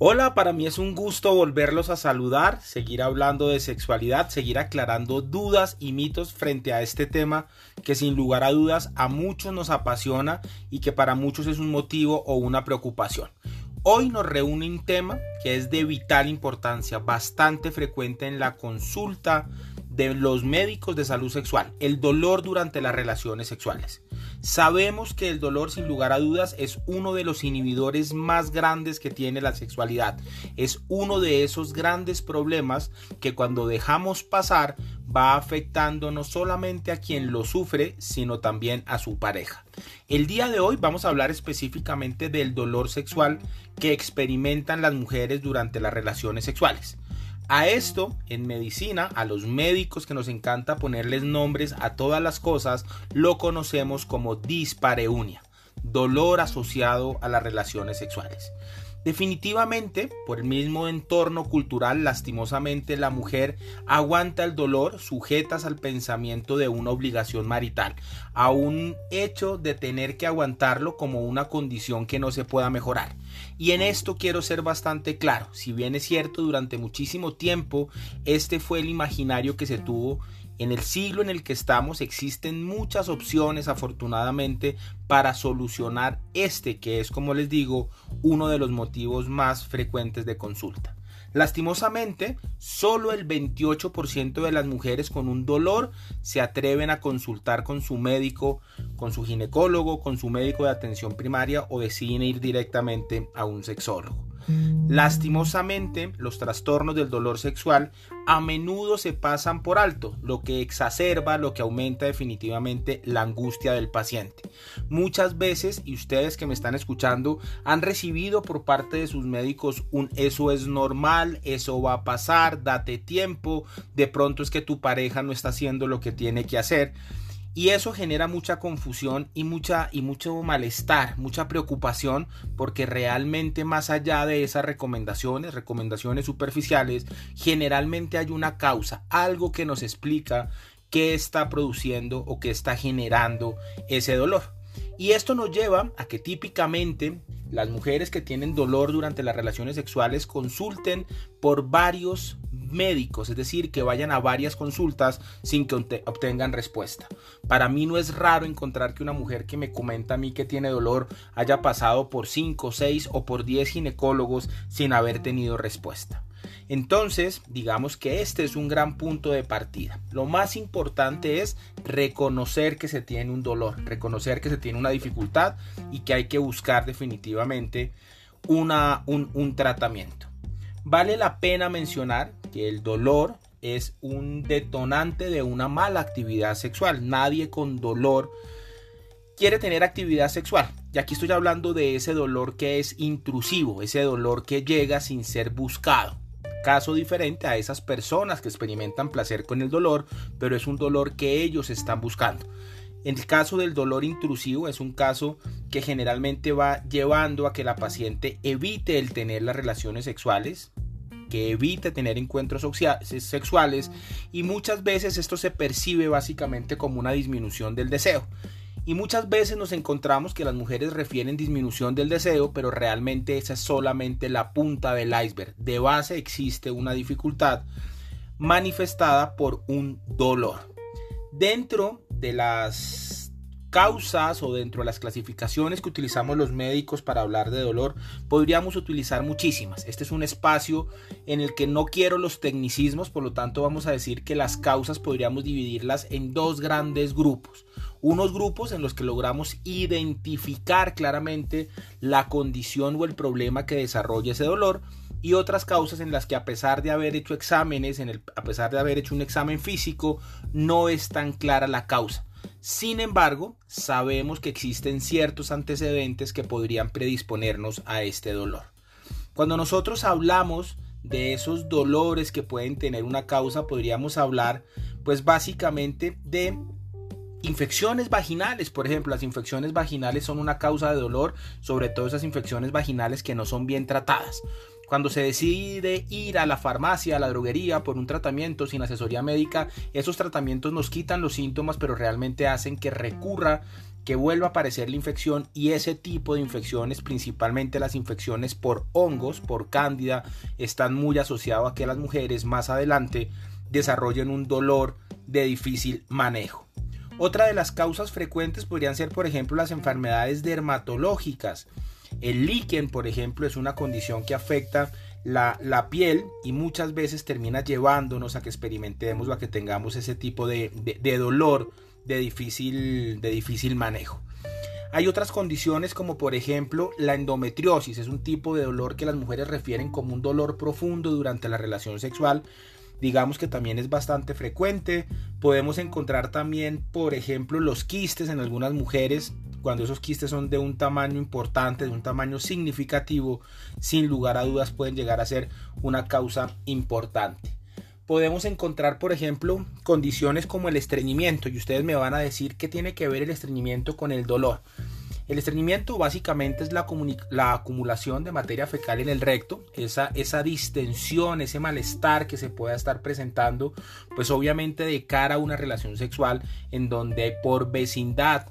Hola, para mí es un gusto volverlos a saludar, seguir hablando de sexualidad, seguir aclarando dudas y mitos frente a este tema que sin lugar a dudas a muchos nos apasiona y que para muchos es un motivo o una preocupación. Hoy nos reúne un tema que es de vital importancia, bastante frecuente en la consulta de los médicos de salud sexual, el dolor durante las relaciones sexuales. Sabemos que el dolor sin lugar a dudas es uno de los inhibidores más grandes que tiene la sexualidad. Es uno de esos grandes problemas que cuando dejamos pasar va afectando no solamente a quien lo sufre, sino también a su pareja. El día de hoy vamos a hablar específicamente del dolor sexual que experimentan las mujeres durante las relaciones sexuales. A esto, en medicina, a los médicos que nos encanta ponerles nombres a todas las cosas, lo conocemos como dispareunia, dolor asociado a las relaciones sexuales. Definitivamente, por el mismo entorno cultural, lastimosamente la mujer aguanta el dolor sujetas al pensamiento de una obligación marital, a un hecho de tener que aguantarlo como una condición que no se pueda mejorar. Y en esto quiero ser bastante claro, si bien es cierto, durante muchísimo tiempo este fue el imaginario que se tuvo en el siglo en el que estamos existen muchas opciones afortunadamente para solucionar este que es como les digo uno de los motivos más frecuentes de consulta. Lastimosamente, solo el 28% de las mujeres con un dolor se atreven a consultar con su médico, con su ginecólogo, con su médico de atención primaria o deciden ir directamente a un sexólogo. Lastimosamente, los trastornos del dolor sexual a menudo se pasan por alto, lo que exacerba, lo que aumenta definitivamente la angustia del paciente. Muchas veces, y ustedes que me están escuchando, han recibido por parte de sus médicos un eso es normal, eso va a pasar, date tiempo, de pronto es que tu pareja no está haciendo lo que tiene que hacer. Y eso genera mucha confusión y, mucha, y mucho malestar, mucha preocupación, porque realmente más allá de esas recomendaciones, recomendaciones superficiales, generalmente hay una causa, algo que nos explica qué está produciendo o qué está generando ese dolor. Y esto nos lleva a que típicamente las mujeres que tienen dolor durante las relaciones sexuales consulten por varios médicos, es decir, que vayan a varias consultas sin que obtengan respuesta. Para mí no es raro encontrar que una mujer que me comenta a mí que tiene dolor haya pasado por 5, 6 o por 10 ginecólogos sin haber tenido respuesta. Entonces, digamos que este es un gran punto de partida. Lo más importante es reconocer que se tiene un dolor, reconocer que se tiene una dificultad y que hay que buscar definitivamente una, un, un tratamiento. Vale la pena mencionar que el dolor es un detonante de una mala actividad sexual. Nadie con dolor quiere tener actividad sexual. Y aquí estoy hablando de ese dolor que es intrusivo, ese dolor que llega sin ser buscado. Caso diferente a esas personas que experimentan placer con el dolor, pero es un dolor que ellos están buscando. En el caso del dolor intrusivo es un caso que generalmente va llevando a que la paciente evite el tener las relaciones sexuales, que evite tener encuentros sexuales y muchas veces esto se percibe básicamente como una disminución del deseo. Y muchas veces nos encontramos que las mujeres refieren disminución del deseo, pero realmente esa es solamente la punta del iceberg. De base existe una dificultad manifestada por un dolor. Dentro de las causas o dentro de las clasificaciones que utilizamos los médicos para hablar de dolor, podríamos utilizar muchísimas. Este es un espacio en el que no quiero los tecnicismos, por lo tanto vamos a decir que las causas podríamos dividirlas en dos grandes grupos unos grupos en los que logramos identificar claramente la condición o el problema que desarrolla ese dolor y otras causas en las que a pesar de haber hecho exámenes, en el, a pesar de haber hecho un examen físico, no es tan clara la causa. Sin embargo, sabemos que existen ciertos antecedentes que podrían predisponernos a este dolor. Cuando nosotros hablamos de esos dolores que pueden tener una causa, podríamos hablar pues básicamente de Infecciones vaginales, por ejemplo, las infecciones vaginales son una causa de dolor, sobre todo esas infecciones vaginales que no son bien tratadas. Cuando se decide ir a la farmacia, a la droguería por un tratamiento sin asesoría médica, esos tratamientos nos quitan los síntomas, pero realmente hacen que recurra que vuelva a aparecer la infección y ese tipo de infecciones, principalmente las infecciones por hongos, por cándida, están muy asociados a que las mujeres más adelante desarrollen un dolor de difícil manejo. Otra de las causas frecuentes podrían ser, por ejemplo, las enfermedades dermatológicas. El líquen, por ejemplo, es una condición que afecta la, piel y muchas veces termina llevándonos a que experimentemos o a que tengamos ese tipo de, de dolor de difícil, de difícil manejo. Hay otras condiciones como por ejemplo la endometriosis, es un tipo de dolor que las mujeres refieren como un dolor profundo durante la relación sexual. Digamos que también es bastante frecuente. Podemos encontrar también, por ejemplo, los quistes en algunas mujeres. Cuando esos quistes son de un tamaño importante, de un tamaño significativo, sin lugar a dudas pueden llegar a ser una causa importante podemos encontrar, por ejemplo, condiciones como el estreñimiento. Y ustedes me van a decir qué tiene que ver el estreñimiento con el dolor. El estreñimiento básicamente es la, la, acumulación de materia fecal en el recto, esa distensión, ese malestar que se pueda estar presentando, pues obviamente de cara a una relación sexual en donde por vecindad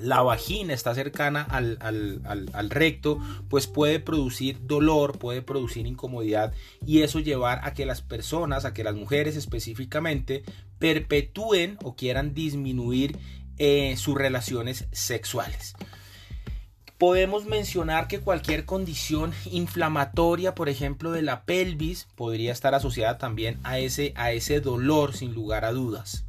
la vagina está cercana al, recto, pues puede producir dolor, puede producir incomodidad y eso llevar a que las personas, a que las mujeres específicamente, perpetúen o quieran disminuir eh, sus relaciones sexuales. Podemos mencionar que cualquier condición inflamatoria, por ejemplo, de la pelvis, podría estar asociada también a ese, a ese dolor, sin lugar a dudas.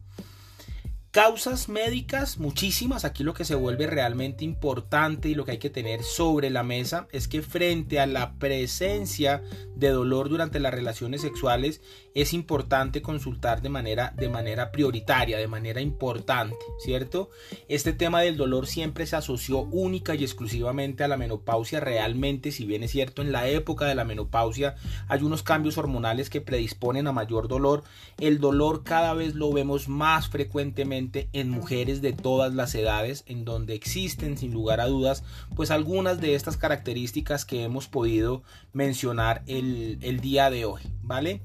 Causas médicas, muchísimas. Aquí lo que se vuelve realmente importante y lo que hay que tener sobre la mesa es que frente a la presencia de dolor durante las relaciones sexuales es importante consultar de manera, de manera prioritaria, de manera importante, ¿cierto? Este tema del dolor siempre se asoció única y exclusivamente a la menopausia. Realmente, si bien es cierto, en la época de la menopausia hay unos cambios hormonales que predisponen a mayor dolor, el dolor cada vez lo vemos más frecuentemente en mujeres de todas las edades, en donde existen sin lugar a dudas, pues algunas de estas características que hemos podido mencionar el, día de hoy, ¿vale?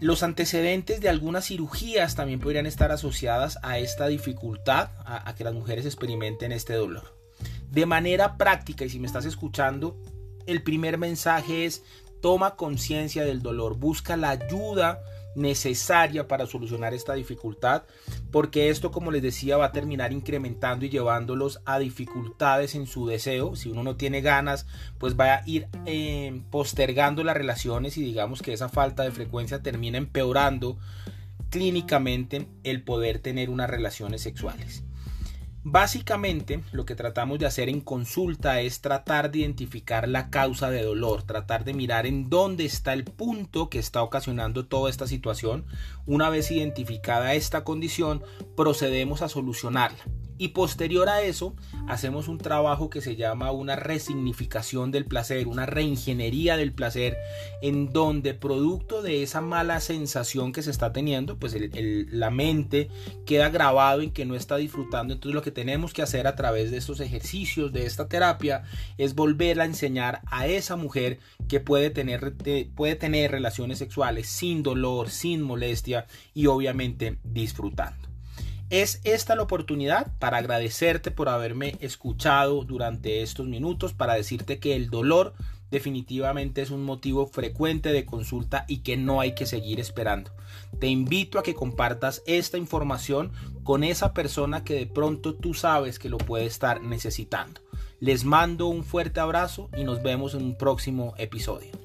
Los antecedentes de algunas cirugías también podrían estar asociadas a esta dificultad, a, que las mujeres experimenten este dolor. De manera práctica, y si me estás escuchando, el primer mensaje es toma conciencia del dolor, busca la ayuda necesaria para solucionar esta dificultad, porque esto, como les decía, va a terminar incrementando y llevándolos a dificultades en su deseo. Si uno no tiene ganas, pues va a ir eh, postergando las relaciones y digamos que esa falta de frecuencia termina empeorando clínicamente el poder tener unas relaciones sexuales. Básicamente lo que tratamos de hacer en consulta es tratar de identificar la causa de dolor, tratar de mirar en dónde está el punto que está ocasionando toda esta situación. Una vez identificada esta condición, procedemos a solucionarla. Y posterior a eso, hacemos un trabajo que se llama una resignificación del placer, una reingeniería del placer, en donde producto de esa mala sensación que se está teniendo, pues la mente queda grabado en que no está disfrutando. Entonces lo que tenemos que hacer a través de estos ejercicios, de esta terapia, es volver a enseñar a esa mujer que puede tener, puede tener relaciones sexuales sin dolor, sin molestia y obviamente disfrutando. Es esta la oportunidad para agradecerte por haberme escuchado durante estos minutos, para decirte que el dolor definitivamente es un motivo frecuente de consulta y que no hay que seguir esperando. Te invito a que compartas esta información con esa persona que de pronto tú sabes que lo puede estar necesitando. Les mando un fuerte abrazo y nos vemos en un próximo episodio.